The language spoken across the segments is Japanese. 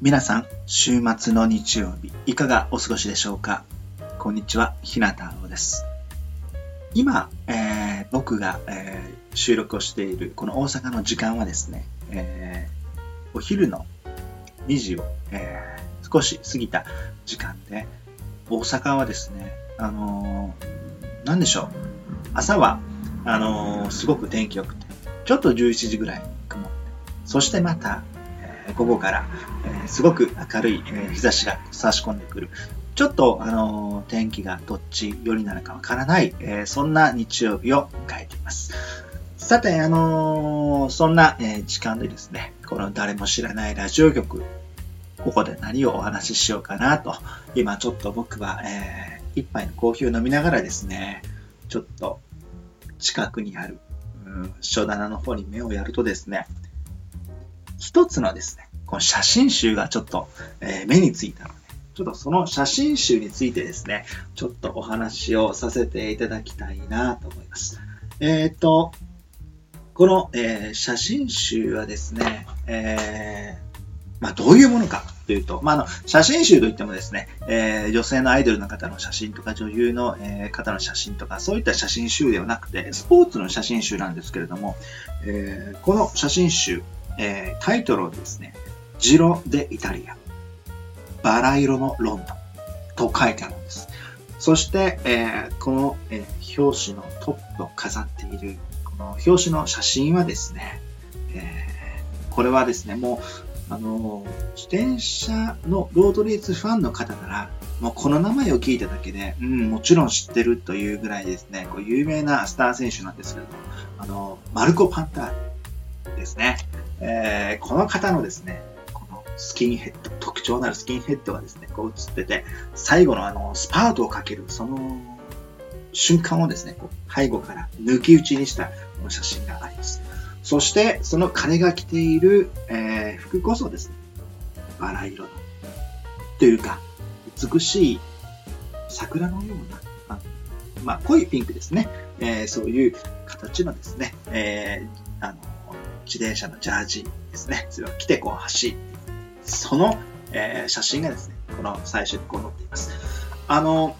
皆さん、週末の日曜日、いかがお過ごしでしょうか？こんにちは、ひなたろうです。今、えー僕が、えー収録をしているこの大阪の時間はですね、えーお昼の2時を、え少し過ぎた時間で、大阪はですね、あのーなんでしょう、朝は、あのすごく天気良くて、ちょっと11時ぐらいに曇って、そしてまた、午後から、えすごく明るい、え日差しが差し込んでくる。ちょっと、あの天気がどっち寄りなのかわからない、えそんな日曜日を迎えています。さて、あのそんな、え時間でですね、この誰も知らないラジオ局、ここで何をお話ししようかなと、今ちょっと僕は、えー一杯のコーヒーを飲みながらですね、ちょっと近くにある、うん書棚の方に目をやるとですね、一つのですね、この写真集がちょっと、えー目についたので、ちょっとその写真集についてですね、ちょっとお話をさせていただきたいなと思います。えっ、と、この、えー写真集はですね、えまあ、どういうものかというと、まあ、あの、写真集といってもですね、えー女性のアイドルの方の写真とか、女優の、えー方の写真とか、そういった写真集ではなくて、スポーツの写真集なんですけれども、えーこの写真集、えータイトルをですね、ジロ・デ・イタリア、バラ色のロンドンと書いてあるんです。そして、えーこの、えー表紙のトップを飾っている、この表紙の写真はですね、えーこれはですね、もう、あの、自転車のロードレースファンの方なら、もうこの名前を聞いただけで、うん、もちろん知ってるというぐらいですね、こう有名なスター選手なんですけども、あの、マルコ・パンターですね。えーこの方のですね、このスキンヘッド、特徴のあるスキンヘッドがですね、こう映ってて、最後のあの、スパートをかける、その瞬間をですね、こう背後から抜き打ちにしたこの写真があります。そして、その彼が着ている、えー服こそですね、バラ色の、というか、美しい桜のような、あまあ、濃いピンクですね。えーそういう形のですね、えーあの、自転車のジャージですね。それを着てこう走って、その、えー写真がですね、この最初にこう載っています。あの、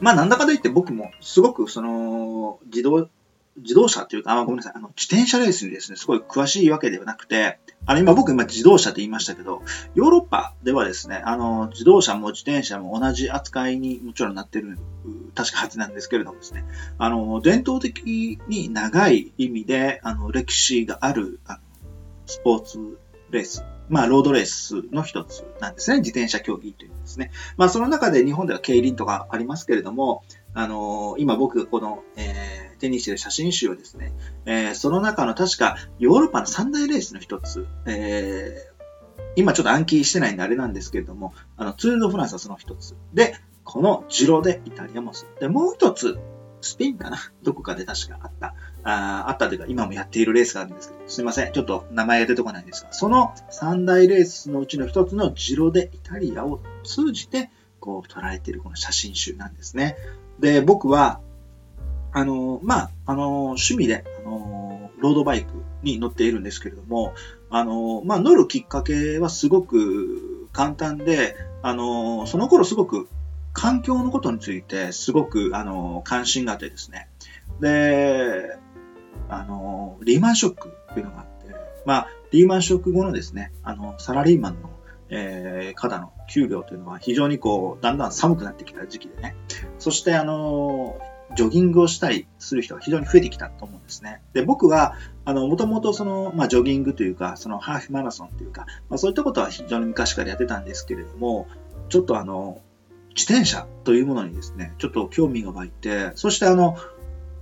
まあ、なんだかといって僕もすごくその、自動、自動車っていうか、あ、ごめんなさい、あの、自転車レースにですね、すごい詳しいわけではなくて、あの、今僕今自動車って言いましたけど、ヨーロッパではですね、あの、自動車も自転車も同じ扱いにもちろんなってる、確かはずなんですけれどもですね、あの、伝統的に長い意味で、あの、歴史がある、あの、スポーツレース、まあ、ロードレースの一つなんですね。自転車競技というのですね。まあ、その中で日本では競輪とかありますけれども、あの今僕この、えー手にしている写真集をですね、えーその中の確かヨーロッパの三大レースの一つ、えー今ちょっと暗記してないんであれなんですけれども、あの、ツール・ド・フランスはその一つ。で、このジロでイタリアもそう。で、もう一つ、スペインかな？どこかで確かあった。ああったというか、今もやっているレースがあるんですけど、すいません。ちょっと名前が出てこないんですが、その三大レースのうちの一つのジロでイタリアを通じて、こう捉えているこの写真集なんですね。で、僕は、あの、まあ、あの、趣味で、あの、ロードバイクに乗っているんですけれども、あの、まあ、乗るきっかけはすごく簡単で、あの、その頃すごく環境のことについてすごく、あの、関心があってですね。で、あの、リーマンショックっていうのがあって、まあ、リーマンショック後のですね、あの、サラリーマンの、えー、方の給料というのは非常にこう、だんだん寒くなってきた時期でね。そして、あの、ジョギングをしたりする人が非常に増えてきたと思うんですね。で、僕は、あの、もともとその、まあ、ジョギングというか、そのハーフマラソンというか、まあ、そういったことは非常に昔からやってたんですけれども、ちょっとあの、自転車というものにですね、ちょっと興味が湧いて、そしてあの、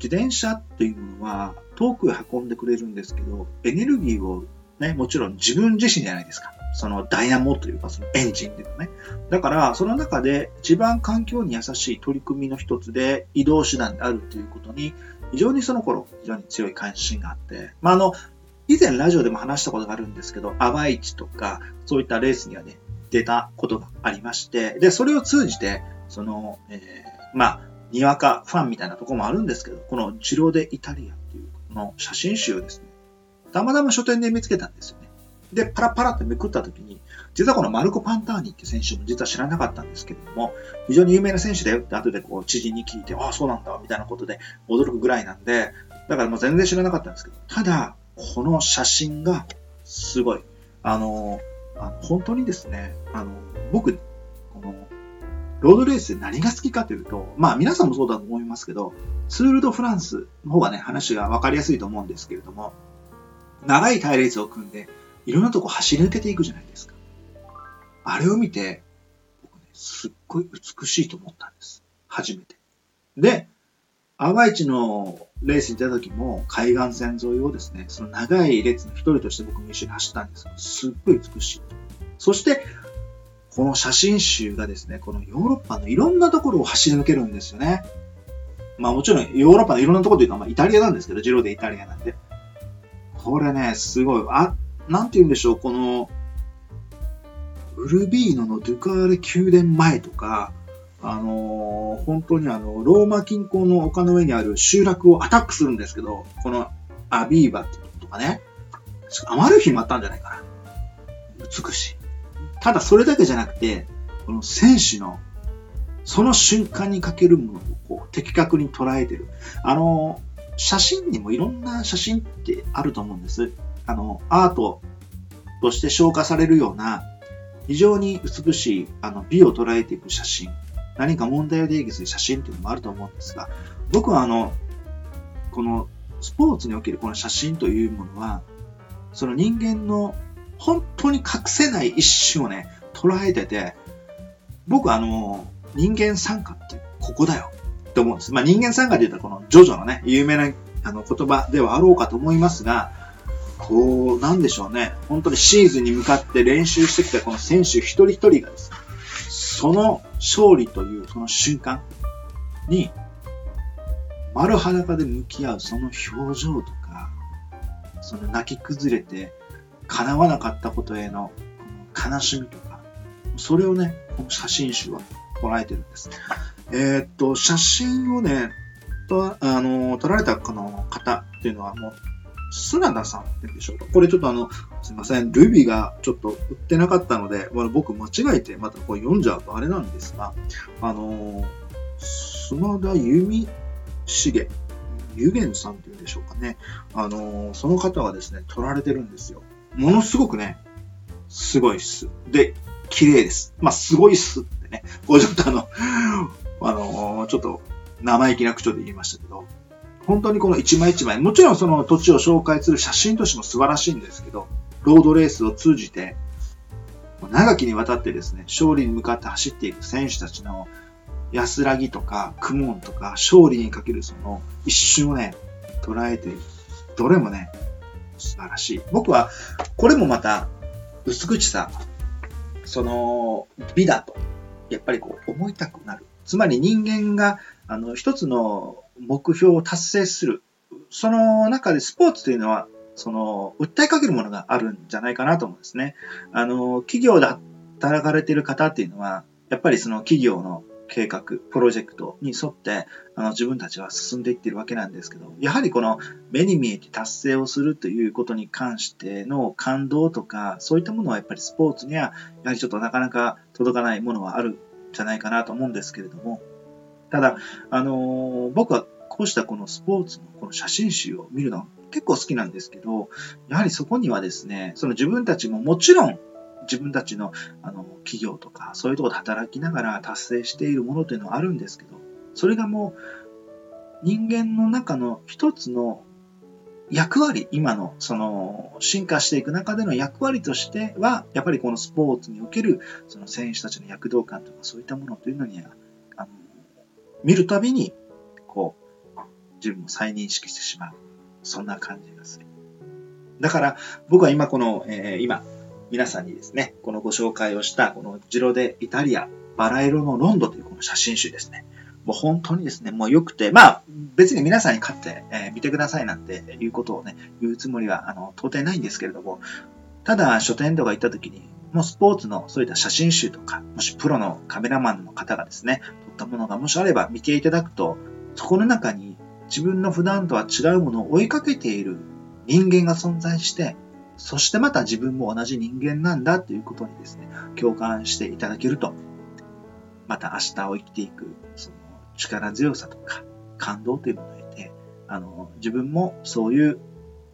自転車っていうものは遠くへ運んでくれるんですけど、エネルギーをね、もちろん自分自身じゃないですか。そのダイナモというか、そのエンジンっていうのね。だから、その中で一番環境に優しい取り組みの一つで移動手段であるということに、非常にその頃、非常に強い関心があって、まあ、あの、以前ラジオでも話したことがあるんですけど、アワイチとか、そういったレースにはね、出たことがありまして、で、それを通じて、その、えーまあ、にわかファンみたいなとこもあるんですけど、このジロでイタリアっていうこの写真集をですね、たまたま書店で見つけたんですよね。で、パラパラってめくった時に、実はこのマルコ・パンターニって選手も実は知らなかったんですけれども、非常に有名な選手だよって後でこう知人に聞いて、ああ、そうなんだ、みたいなことで驚くぐらいなんで、だからもう全然知らなかったんですけど、ただ、この写真がすごい。あの、あの本当にですね、あの、僕、この、ロードレースで何が好きかというと、まあ皆さんもそうだと思いますけど、ツール・ド・フランスの方がね、話が分かりやすいと思うんですけれども、長い隊列を組んで、いろんなとこ走り抜けていくじゃないですか。あれを見て、僕ね、すっごい美しいと思ったんです。初めて。で、淡市のレースに出た時も海岸線沿いをですね、その長い列の一人として僕も一緒に走ったんですけど、すっごい美しい。そして、この写真集がですね、このヨーロッパのいろんなところを走り抜けるんですよね。まあもちろんヨーロッパのいろんなところというのはまあイタリアなんですけど、ジローでイタリアなんで。これね、すごい。あ、なんて言うんでしょう、この、ウルビーノのドゥカーレ宮殿前とか、あのー、本当にあの、ローマ近郊の丘の上にある集落をアタックするんですけど、このアビーバっていうとかね、アマルフィもあったんじゃないかな。美しい。ただそれだけじゃなくて、この選手の、その瞬間にかけるものをこう的確に捉えてる。あのー、写真にもいろんな写真ってあると思うんです。あの、アートとして消化されるような、非常に美しい、あの、美を捉えていく写真、何か問題を定義する写真っていうのもあると思うんですが、僕はあの、このスポーツにおけるこの写真というものは、その人間の本当に隠せない一瞬をね、捉えてて、僕はあの、人間参加ってここだよって思うんです。まあ、人間参加で言ったこのジョジョのね、有名なあの言葉ではあろうかと思いますが、こう、なんでしょうね。本当にシーズンに向かって練習してきたこの選手一人一人がですね、その勝利というその瞬間に、丸裸で向き合うその表情とか、その泣き崩れて叶わなかったことへの悲しみとか、それをね、この写真集は捉えてるんです。えー、っと、写真をね、とあの撮られたこの方っていうのはもう砂田さんってんでしょうか？これちょっとあの、すいません。ルビーがちょっと売ってなかったので、僕間違えてまたこれ読んじゃうとあれなんですが、あの砂田弓重、ゆげんさんっていうんでしょうかね。あのその方はですね、撮られてるんですよ。ものすごくね、すごいっす。で、綺麗です。まあ、すごいっすってね。これちょっとあの、あのちょっと生意気な口調で言いましたけど、本当にこの一枚一枚、もちろんその土地を紹介する写真としても素晴らしいんですけど、ロードレースを通じて、長きにわたってですね、勝利に向かって走っていく選手たちの安らぎとか苦悶とか勝利にかけるその一瞬をね、捉えて。どれもね、素晴らしい。僕は、これもまた、薄口さ、その美だと、やっぱりこう思いたくなる。つまり人間が、あの、一つの目標を達成する。その中でスポーツというのは、その、訴えかけるものがあるんじゃないかなと思うんですね。あの、企業で働かれている方っていうのは、やっぱりその企業の計画、プロジェクトに沿って、あの、自分たちは進んでいってるわけなんですけど、やはりこの目に見えて達成をするということに関しての感動とか、そういったものはやっぱりスポーツには、やはりちょっとなかなか届かないものはあるじゃないかなと思うんですけれども、ただ、あの、僕はこうしたこのスポーツのこの写真集を見るのは結構好きなんですけど、やはりそこにはですね、その自分たちももちろん自分たちのあの企業とかそういうところで働きながら達成しているものというのはあるんですけど、それがもう人間の中の一つの役割、今のその進化していく中での役割としては、やっぱりこのスポーツにおけるその選手たちの躍動感とかそういったものというのには、あの見るたびにこう自分を再認識してしまう。そんな感じがする。だから、僕は今この、えー、今、皆さんにですね、このご紹介をした、このジロデイタリア、バラ色のロンドというこの写真集ですね。もう本当にですね、もう良くて、まあ、別に皆さんに買って、えー、見てくださいなんていうことをね、言うつもりは、あの、到底ないんですけれども、ただ、書店とか行った時に、もうスポーツのそういった写真集とか、もしプロのカメラマンの方がですね、撮ったものがもしあれば見ていただくと、そこの中に自分の普段とは違うものを追いかけている人間が存在して、そしてまた自分も同じ人間なんだということにですね、共感していただけると、また明日を生きていく、その力強さとか感動というものを得て、あの、自分もそういう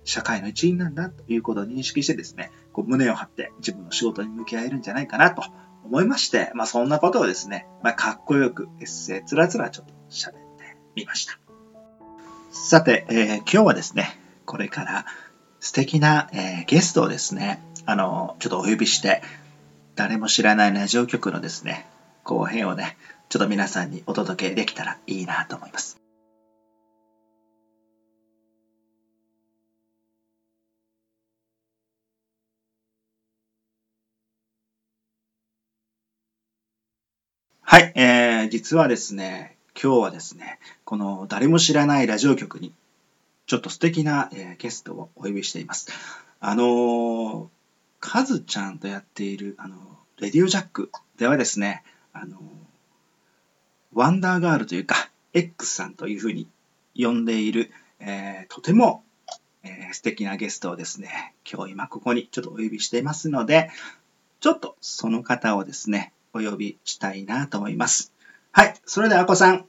社会の一員なんだということを認識してですね、こう胸を張って自分の仕事に向き合えるんじゃないかなと思いまして、まあそんなことをですね、まあかっこよくエッセイつらつらちょっと喋ってみました。さて、えー、今日はですね、これから素敵な、えー、ゲストをですね、あの、ちょっとお呼びして、誰も知らないラジオ局のですね、後編をね、ちょっと皆さんにお届けできたらいいなと思います。はい、えー、実はですね、今日はですね、この誰も知らないラジオ局に、ちょっと素敵な、えー、ゲストをお呼びしています。あのー、カズちゃんとやっている、あのレディオジャックではですね、あのワンダーガールというか、X さんというふうに呼んでいる、えー、とても、えー、素敵なゲストをですね、今日今ここにちょっとお呼びしていますので、ちょっとその方をですね、お呼びしたいなと思います。はい。それでは、あこさん。はい。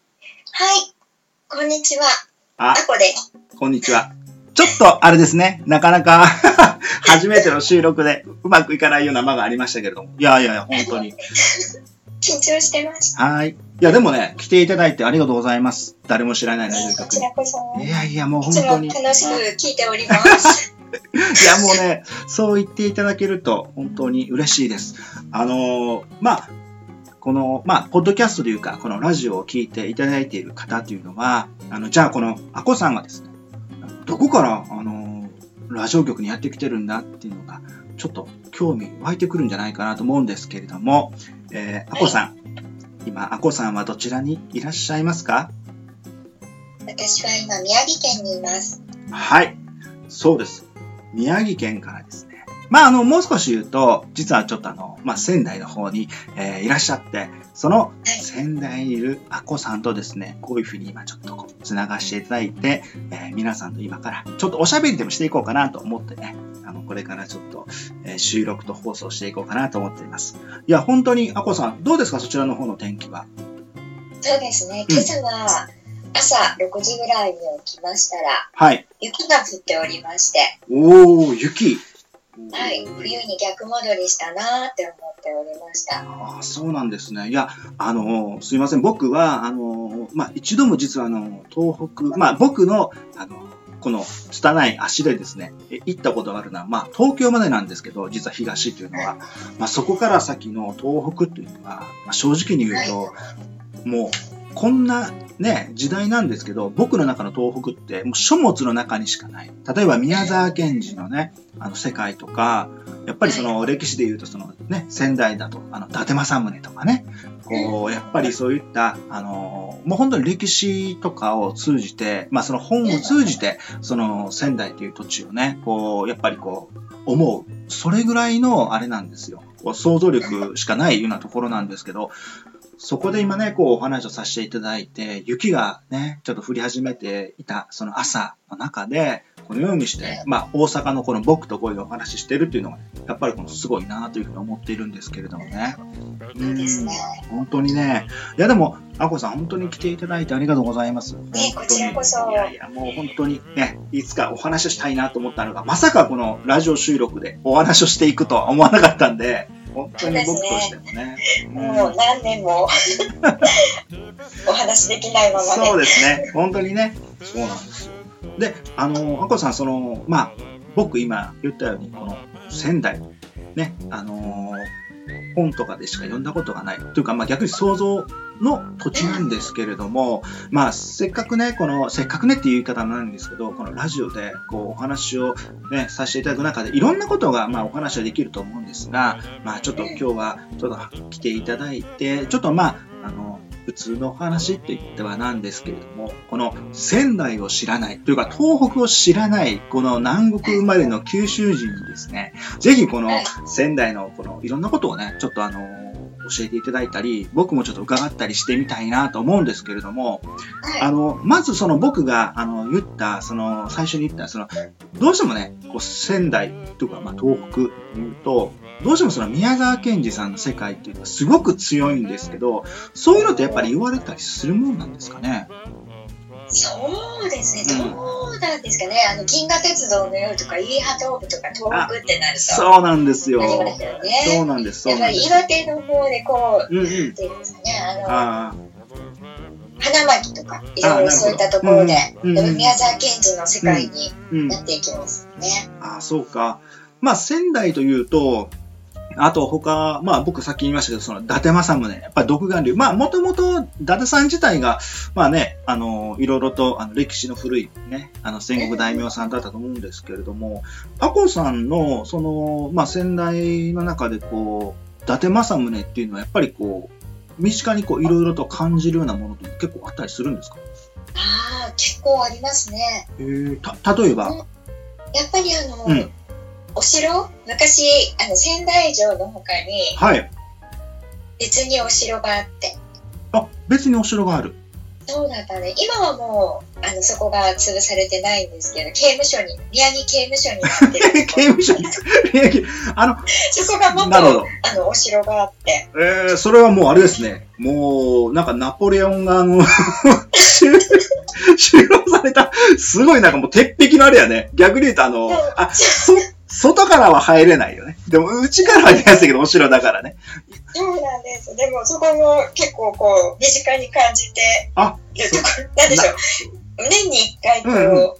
こんにちは。あ、あこです。こんにちは。ちょっと、あれですね。なかなか 初めての収録でうまくいかないような間がありましたけれども。いやいやいや、本当に。緊張してました。はい。いや、でもね、来ていただいてありがとうございます。誰も知らないラジオ局。いやいや、もう本当に。楽しく聞いております。いや、もうね、そう言っていただけると本当に嬉しいです。あのー、まあ、この、まあ、ポッドキャストというか、このラジオを聞いていただいている方というのは、あの、じゃあこのアコさんがですね、どこから、あの、ラジオ局にやってきてるんだっていうのが、ちょっと興味湧いてくるんじゃないかなと思うんですけれども、えー、アコさん、今、アコさんはどちらにいらっしゃいますか？私は今、宮城県にいます。はい、そうです。宮城県からですね。まあ、あの、もう少し言うと、実はちょっとあの、まあ、仙台の方に、えー、いらっしゃって、その仙台にいるアコさんとですね、こういうふうに今ちょっとこう、つながしていただいて、えー、皆さんと今から、ちょっとおしゃべりでもしていこうかなと思ってね、あの、これからちょっと、えー、収録と放送していこうかなと思っています。いや、本当に、アコさん、どうですか？そちらの方の天気は。そうですね、今朝は、朝6時ぐらいに起きましたら、はい。雪が降っておりまして。おー、雪。はい、冬に逆戻りしたなって思っておりました。ああ、そうなんですね。いや、あの、すいません。僕は、あの、まあ、一度も実は、あの、東北、まあ、僕の、あの、この拙い足でですね、行ったことがあるのは、まあ、東京までなんですけど、実は東というのは、まあ、そこから先の東北というのは、まあ、正直に言うと、もう、こんなね、時代なんですけど、僕の中の東北ってもう書物の中にしかない。例えば宮沢賢治のね、あの世界とか、やっぱりその歴史で言うとそのね、仙台だと、あの、伊達政宗とかね、こう、やっぱりそういった、あの、もう本当に歴史とかを通じて、まあその本を通じて、その仙台という土地をね、こう、やっぱりこう、思う。それぐらいのあれなんですよ。想像力しかないようなところなんですけど、そこで今ね、こうお話をさせていただいて、雪がね、ちょっと降り始めていた、その朝の中で、このようにして、まあ、大阪のこの僕とこういうお話ししてるっていうのが、ね、やっぱりこのすごいなというふうに思っているんですけれどもね。うん、本当にね。いや、でも、あこさん、本当に来ていただいてありがとうございます。ね、こちらこそ。いやいや、もう本当にね、いつかお話をしたいなと思ったのが、まさかこのラジオ収録でお話をしていくとは思わなかったんで、本当に僕としてもね。もう何年もお話できないままね。そうですね。本当にね。そうなんですよ。で、あの、あこさん、その、まあ、僕今言ったように、この仙台、ね、あの本とかでしか読んだことがない。というか、まあ逆に想像の土地なんですけれども、まあせっかくね、この、せっかくねっていう言い方なんですけど、このラジオでこうお話をね、させていただく中でいろんなことがまあお話はできると思うんですが、まあちょっと今日はちょっと来ていただいて、ちょっとまあ、あの、普通の話と言ってはなんですけれども、この仙台を知らない、というか東北を知らない、この南国生まれの九州人にですね、ぜひこの仙台のこのいろんなことをね、ちょっとあの、教えていただいたり、僕もちょっと伺ったりしてみたいなと思うんですけれども、はい。あの、まずその僕が、あの、言った、その、最初に言った、その、どうしてもね、こう、仙台とか、まあ、東北に言うと、どうしてもその宮沢賢治さんの世界っていうのはすごく強いんですけど、そういうのってやっぱり言われたりするもんなんですかね？そうですね、うんどうなんですかね、あの銀河鉄道の夜とか、イーハトーブとか、東北ってなると、そうなんですよ。よね。そうなんです、そやっぱり。岩手の方でこう、うんうん。っていうんですかね、あの、あ花巻とか、いろいろそういったところで、うんうんうん宮沢賢治の世界に。なっていきますよね。ああ、そうか。まあ、仙台というと、あと他、まあ僕さっき言いましたけど、その伊達政宗、やっぱり独眼竜。まあもともと伊達さん自体が、まあね、あの、いろいろとあの歴史の古いね、あの戦国大名さんだったと思うんですけれども、アコさんの、その、まあ仙台の中でこう、伊達政宗っていうのはやっぱりこう、身近にこういろいろと感じるようなものって結構あったりするんですか？ああ、結構ありますね。えー、た、例えば、やっぱりあの、うんお城？昔、あの、仙台城の他にはい。別にお城があって、あ、別にお城がある。そうだったね。今はもう、あの、そこが潰されてないんですけど、刑務所に、宮城刑務所になってる。刑務所に？あの、そこがもっなるほどと、あの、お城があって、えー、それはもうあれですね。もう、なんかナポレオンがあの、収収容された、すごいなんかもう鉄壁のあれやね。逆に言うとあの、あ、そ、外からは入れないよね。でも、内からは入りやすいけど、お城だからね。そうなんです。でも、そこも結構こう、身近に感じてあ、なんでしょう。年に一回こう、うんうん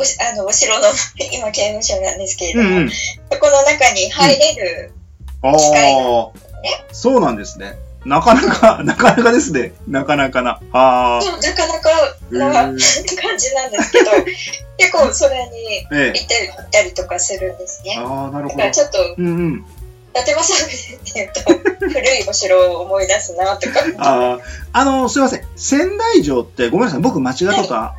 おしあの、お城の、今刑務所なんですけれども、うんうん。そこの中に入れる、ああ、そうなんですね。なかなか、なかなかですね。なかなかな。あそうなかなかあ。なへ感じなんですけど、結構それにええ行って行ったりとかするんですね。ああ、なるほど。ちょっと、うんうん。伊達政宗っていうと、古いお城を思い出すなとか。ああ、あの、すいません。仙台城って、ごめんなさい。僕間違ったとは、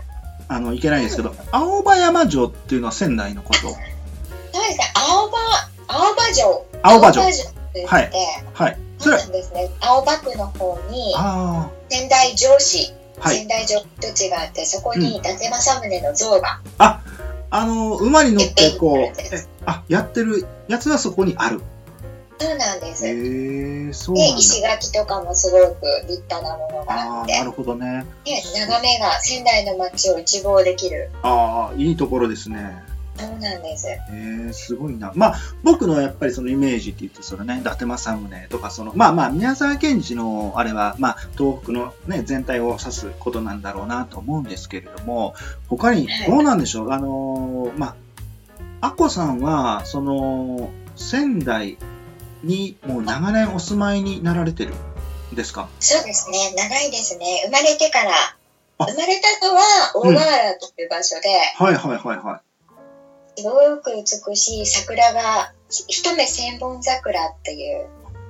あの、いけないんですけど、青葉山城っていうのは仙台のこと？そうですね、青葉、青葉城。青葉城。って言って、はいはい。そそうれなんですね。青葉区の方に、あ仙台城市、あ、はい。仙台城土地があって、そこに伊達政宗の像が、あの、馬に乗って、こう、あ、やってるやつはそこにある。そうなんです。へえ、そうなで。石垣とかもすごく立派なものがああ、あってな、るほどね。で眺めが仙台の街を一望できる。ああ、いいところですね。そうなんです。へえ、すごいな。まあ、僕のやっぱりそのイメージって言って、そのね、伊達政宗とか、その、まあまあ、宮沢賢治のあれは、まあ、東北のね、全体を指すことなんだろうなと思うんですけれども、他にはいどうなんでしょう、あのーまあ、アッコさんは、その、仙台にもう長年お住まいになられてるんですか？そうですね、長いですね。生まれてから、あ生まれたのは大河原という場所で、はいはいはいはい。すごく美しい桜が、一目千本桜っていう、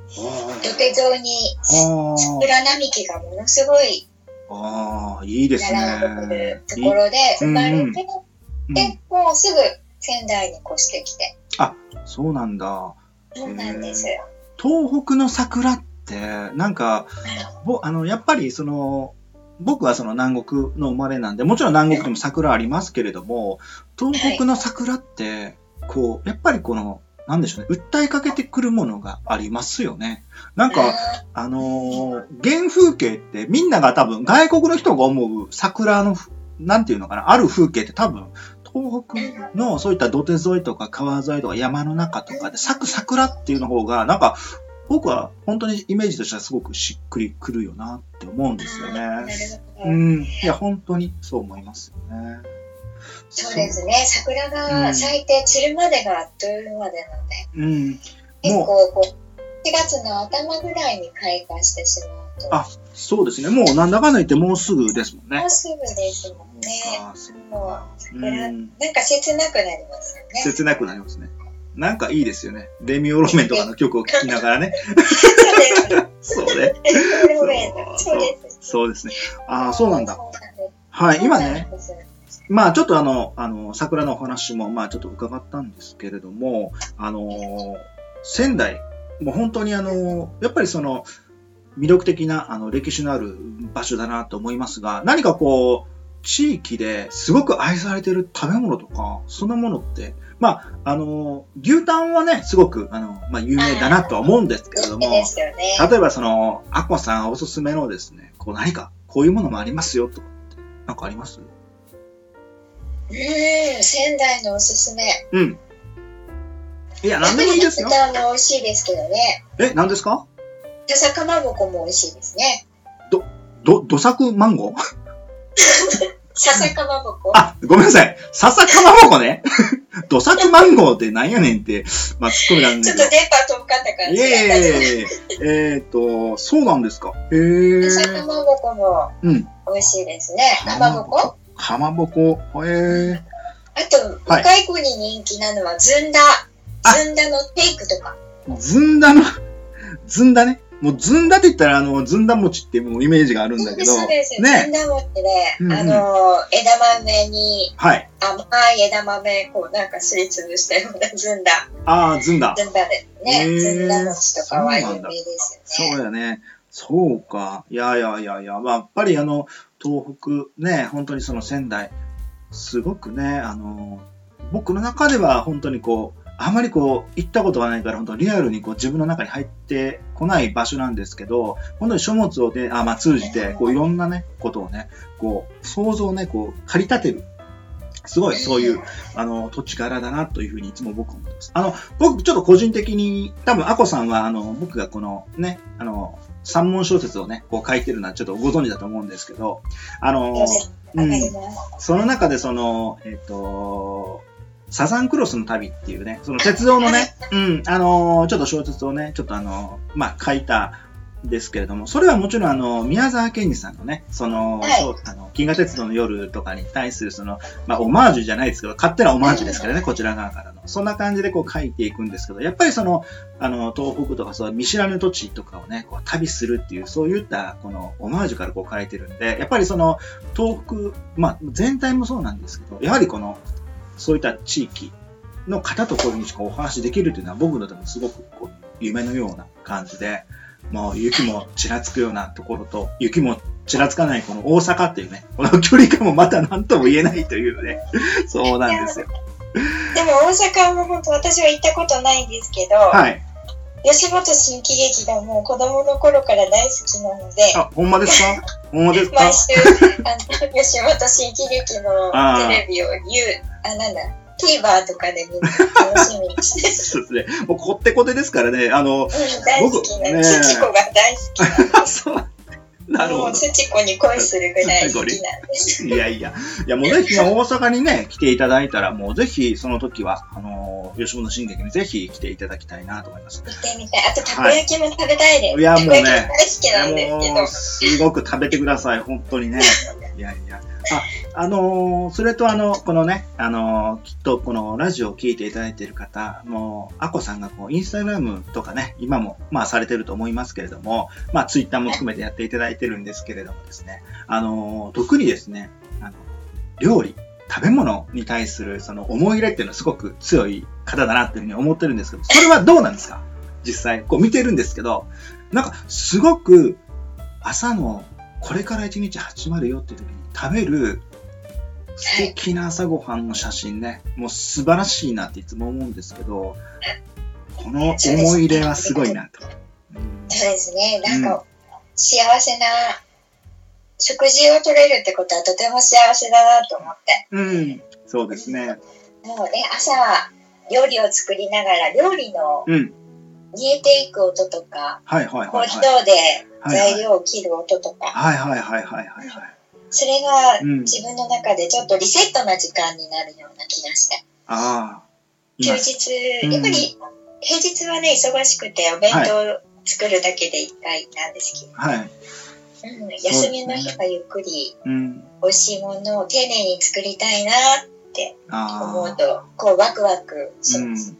土手沿いにあ桜並木がものすごいあ、ああ、いいです並んでるね。ところで生まれて、うんで、もうすぐ仙台に越してきて。そうなんだ。そうなんです。東北の桜って、なんか、ぼあの、やっぱりその、僕はその南国の生まれなんで、もちろん南国でも桜ありますけれども、東北の桜って、こう、やっぱりこの、なんでしょうね、訴えかけてくるものがありますよね。なんか、あのー原風景ってみんなが多分外国の人が思う桜のふ、なんていうのかな、ある風景って多分、東北のそういった土手沿いとか川沿いとか山の中とかで咲く桜っていうの方が、なんか、僕は本当にイメージとしてはすごくしっくりくるよなって思うんですよね。うん。いや、本当にそう思いますよね。そうですね。桜が咲いて散るまでがあっという間でなので、うん。結構こう、4月の頭ぐらいに開花してしまうと、あそうですね。もうなんだかんだ言ってもうすぐですもんねもう。すぐですもんね。もううん。なんか切なくなりますよね。切なくなりますね。なんかいいですよね。レミオロメンとかの曲を聴きながらね。そうね。です。ロメンそうです。ね。ああ、そうなんだ。はい、今ね、まあちょっとあの、あの、桜のお話もまあちょっと伺ったんですけれども、あのー仙台もう本当にあの、やっぱりその、魅力的なあの歴史のある場所だなと思いますが、何かこう、地域ですごく愛されてる食べ物とか、そんなものって、まあ、あの、牛タンはね、すごく、あの、まあ、有名だなとは思うんですけれども。例えばその、アコさんおすすめのですね、こう何か、こういうものもありますよとかって、なんかあります？うん、仙台のおすすめ。うん。いや、なんでもいいですよ。豚も美味しいですけどね。え、何ですか笹かまぼこも美味しいですね。ど、ど土作マンゴー笹かまぼこ。あ、ごめん。なさい。笹かまぼこね。土作マンゴーってなん。やねん。って、まあ、ツッコミなん。だけど。ちょっと電波遠かった感じいえいがいたします。えいええっと、そうなん。ですか。へえ。笹かまぼこもうん。美味しいですね。かまぼこかまぼこ。へえ。あと、はい若い子に人気なのはずんだ。あずんだのテイクとか。ずんだの、ずんだね。もうずんだって言ったら、あの、ずんだ餅ってもうイメージがあるんだけど。そうです。ずねん。だ餅で、うんうんあの、枝豆にはい。甘い枝豆、こうなんかすりつぶしたようなずんだ。ああ、ずんだ。ずんだでへね。ーずんだ餅とかは有名ですそよね。うやね。そうか。いやいやいやいや、まあ、やっぱりあの、東北ね、本当にその仙台、すごくね、あの、僕の中では本当にこう、あまりこう、行ったことがないから、本当リアルにこう自分の中に入ってこない場所なんですけど、本当に書物をで、あ、まあ通じて、こういろんなね、ことをね、こう、想像をね、こう、駆り立てる。すごい、そういう、あの、土地柄だなというふうにいつも僕は思ってます。あの、僕ちょっと個人的に、多分、アコさんは、あの、僕がこのね、あの、三文小説をね、こう書いてるのはちょっとご存知だと思うんですけど、あの、わうん。その中でその、えっ、と、サザンクロスの旅っていうね、その鉄道のね、うん、あの、ちょっと小説をね、ちょっとあの、まあ、書いたんですけれども、それはもちろんあの、宮沢賢治さんのね、その、はいそうあの、銀河鉄道の夜とかに対するその、まあ、オマージュじゃないですけど、勝手なオマージュですからね、こちら側からの。そんな感じでこう書いていくんですけど、やっぱりその、あの、東北とかそう、見知らぬ土地とかをね、こう旅するっていう、そういった、この、オマージュからこう書いてるんで、やっぱりその、東北、まあ、全体もそうなんですけど、やはりこの、そういった地域の方とこういうふうにこうお話しできるというのは、僕のでもすごくこう夢のような感じで、もう雪もちらつくようなところと、雪もちらつかないこの大阪っていうね、この距離感もまた何とも言えないというね、そうなんですよ。でも大阪も本当私は行ったことないんですけど、はい。吉本新喜劇がもう子供の頃から大好きなので、あ、ほんまですか？ほんまですか？毎週、あの、吉本新喜劇のテレビを言う、あ、なんだ、TVer とかで見るの楽しみにして、そうですね。もうこってこてですからね、あの、うん、大好きな、僕ね土子が大好き そう、なるもうほど。土子に恋するぐらい好きなんです。いやいや、いやもうぜひね、大阪にね、来ていただいたら、もうぜひその時は、あのー、吉本新劇にぜひ来ていただきたいなと思います。行ってみたい。あと、たこ焼きも食べたいです。いやもうね大好きなんですけど。すごく食べてください、本当にね。いやいや。あ、あのーそれとあの、このね、あのーきっとこのラジオを聞いていただいている方、もう、アコさんがこう、インスタグラムとかね、今も、まあされてると思いますけれども、まあツイッターも含めてやっていただいてるんですけれどもですね、あのー特にですね、あの、料理、食べ物に対するその思い入れっていうのはすごく強い方だなっていうふうに思ってるんですけど、それはどうなんですか？実際、こう見てるんですけど、なんかすごく朝のこれから一日始まるよっていう時に食べる素敵な朝ごはんの写真ね、もう素晴らしいなっていつも思うんですけど、この思い入れはすごいなと。うんそうですね。なんか、幸せな食事を取れるってことはとても幸せだなと思って。うん、そうですね。もうね、朝、料理を作りながら、料理のうん、煮えていく音とか、はいはいではい材料を切る音とか、はいはいはいはいはいはい。それがうん自分の中でちょっとリセットな時間になるような気がして。ああ。休今日、うんやっぱり平日はね、忙しくてお弁当作るだけでいっぱいなんですけど、はい。うん、休みの日はゆっくりうん。美味しいものを丁寧に作りたいなって思。うと、こうワクワクしますね。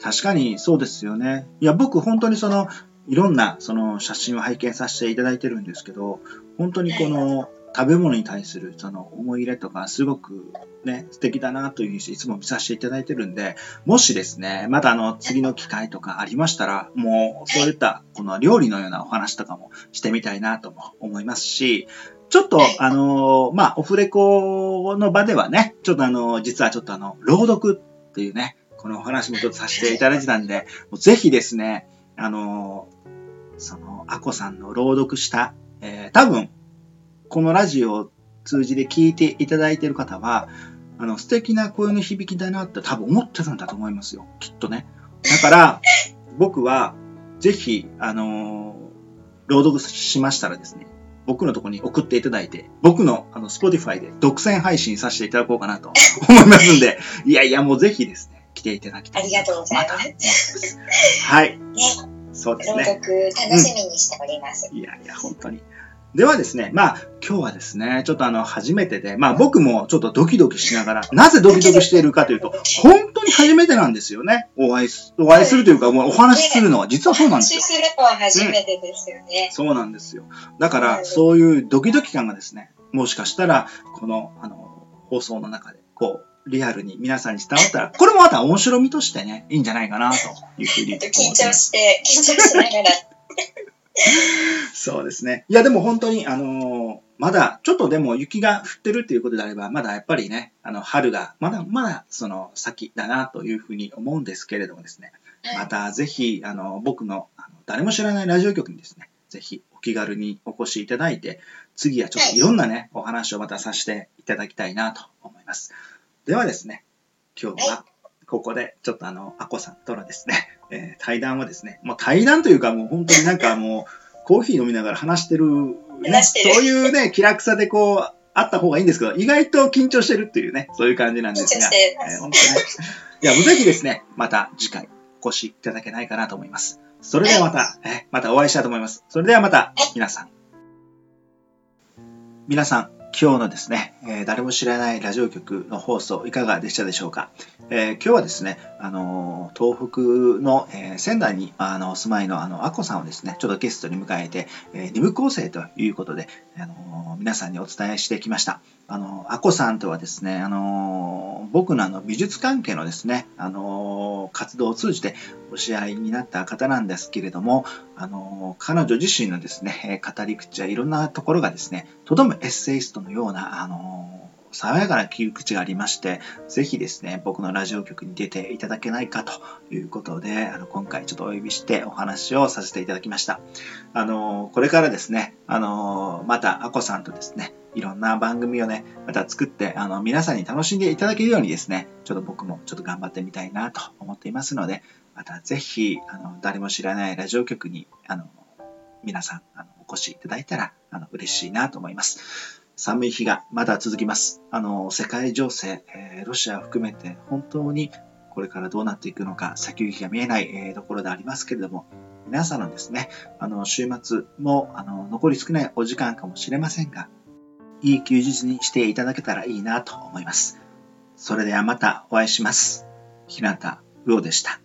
確かにそうですよね。いや、僕本当にその、いろんなその写真を拝見させていただいてるんですけど、本当にこの、食べ物に対するその思い入れとかすごくね、素敵だなというふうにいつも見させていただいてるんで、もしですね、またあの次の機会とかありましたら、もうそういったこの料理のようなお話とかもしてみたいなとも思いますし、ちょっと、あのまあ、オフレコの場ではね、ちょっとあの実はちょっとあの、朗読っていうね、このお話もちょっとさせていただいてたんで、もうぜひですね、あのその、アコさんの朗読した、えー、多分、このラジオを通じて聞いていただいている方は、あの、素敵な声の響きだなって多分思ってるんだと思いますよ。きっとね。だから、僕は、ぜひ、あのー、朗読しましたらですね、僕のとこに送っていただいて、僕の、あの、スポティファイで独占配信させていただこうかなと 思いますんで、いやいや、もうぜひですね、来ていただきたい。ありがとうございます。はい。ね。そうですね。朗読楽しみにしております。うん、いやいや、本当に。ではですね、まあ、今日はですね、ちょっとあの、初めてで、まあ僕もちょっとドキドキしながら、なぜドキドキしているかというと、本当に初めてなんですよね。お会いす、お会いするというか、もうお話しするのは、実はそうなんですよ。お話しするのは初めてですよね。うん、そうなんですよ。だから、そういうドキドキ感がですね、もしかしたら、この、あの、放送の中で、こう、リアルに皆さんに伝わったら、これもまた面白みとしてね、いいんじゃないかな、というふうに。緊張して、緊張しながら。そうですね。いや、でも本当に、あのー、まだ、ちょっとでも雪が降ってるっていうことであれば、まだやっぱりね、あの、春が、まだまだ、その、先だな、というふうに思うんですけれどもですね、またぜひ、あの、僕の、あの誰も知らないラジオ局にですね、ぜひお気軽にお越しいただいて、次はちょっといろんなね、お話をまたさせていただきたいなと思います。ではですね、今日は、ここで、ちょっとあの、アコさんとのですね、えー、対談はですね、もう対談というかもう本当になんかもう、コーヒー飲みながら話してる、ね、そういうね、気楽さでこう、あった方がいいんですけど、意外と緊張してるっていうね、そういう感じなんですが、えー、本当ね。いや、ぜひですね、また次回お越しいただけないかなと思います。それではまた、えまたお会いしたいと思います。それではまた、皆さん。皆さん、今日のですね、えー、誰も知らないラジオ局の放送いかがでしたでしょうか、えー、今日はですね、あのー、東北の、え仙台にあのお住まいのあのアコさんをですね、ちょっとゲストに迎えて、えー、2部構成ということで、あの皆さんにお伝えしてきました。あの、アコさんとはですね、あの、僕のあの美術関係のですね、あの、活動を通じてお知り合いになった方なんですけれども、あの、彼女自身のですね、語り口やいろんなところがですね、とどめエッセイストのような、あの、爽やかな切り口がありまして、ぜひですね、僕のラジオ局に出ていただけないかということで、あの今回ちょっとお呼びしてお話をさせていただきました。あの、これからですね、あの、またアコさんとですね、いろんな番組をね、また作って、あの、皆さんに楽しんでいただけるようにですね、ちょっと僕もちょっと頑張ってみたいなと思っていますので、またぜひ、あの、誰も知らないラジオ局に、あの、皆さん、あの、お越しいただいたら、あの、嬉しいなと思います。寒い日がまだ続きます。あの、世界情勢、えー、ロシアを含めて本当にこれからどうなっていくのか先行きが見えない、えー、ところでありますけれども、皆さんのですね、あの、週末も、あの、残り少ないお時間かもしれませんが、いい休日にしていただけたらいいなと思います。それではまたお会いします。日向うおでした。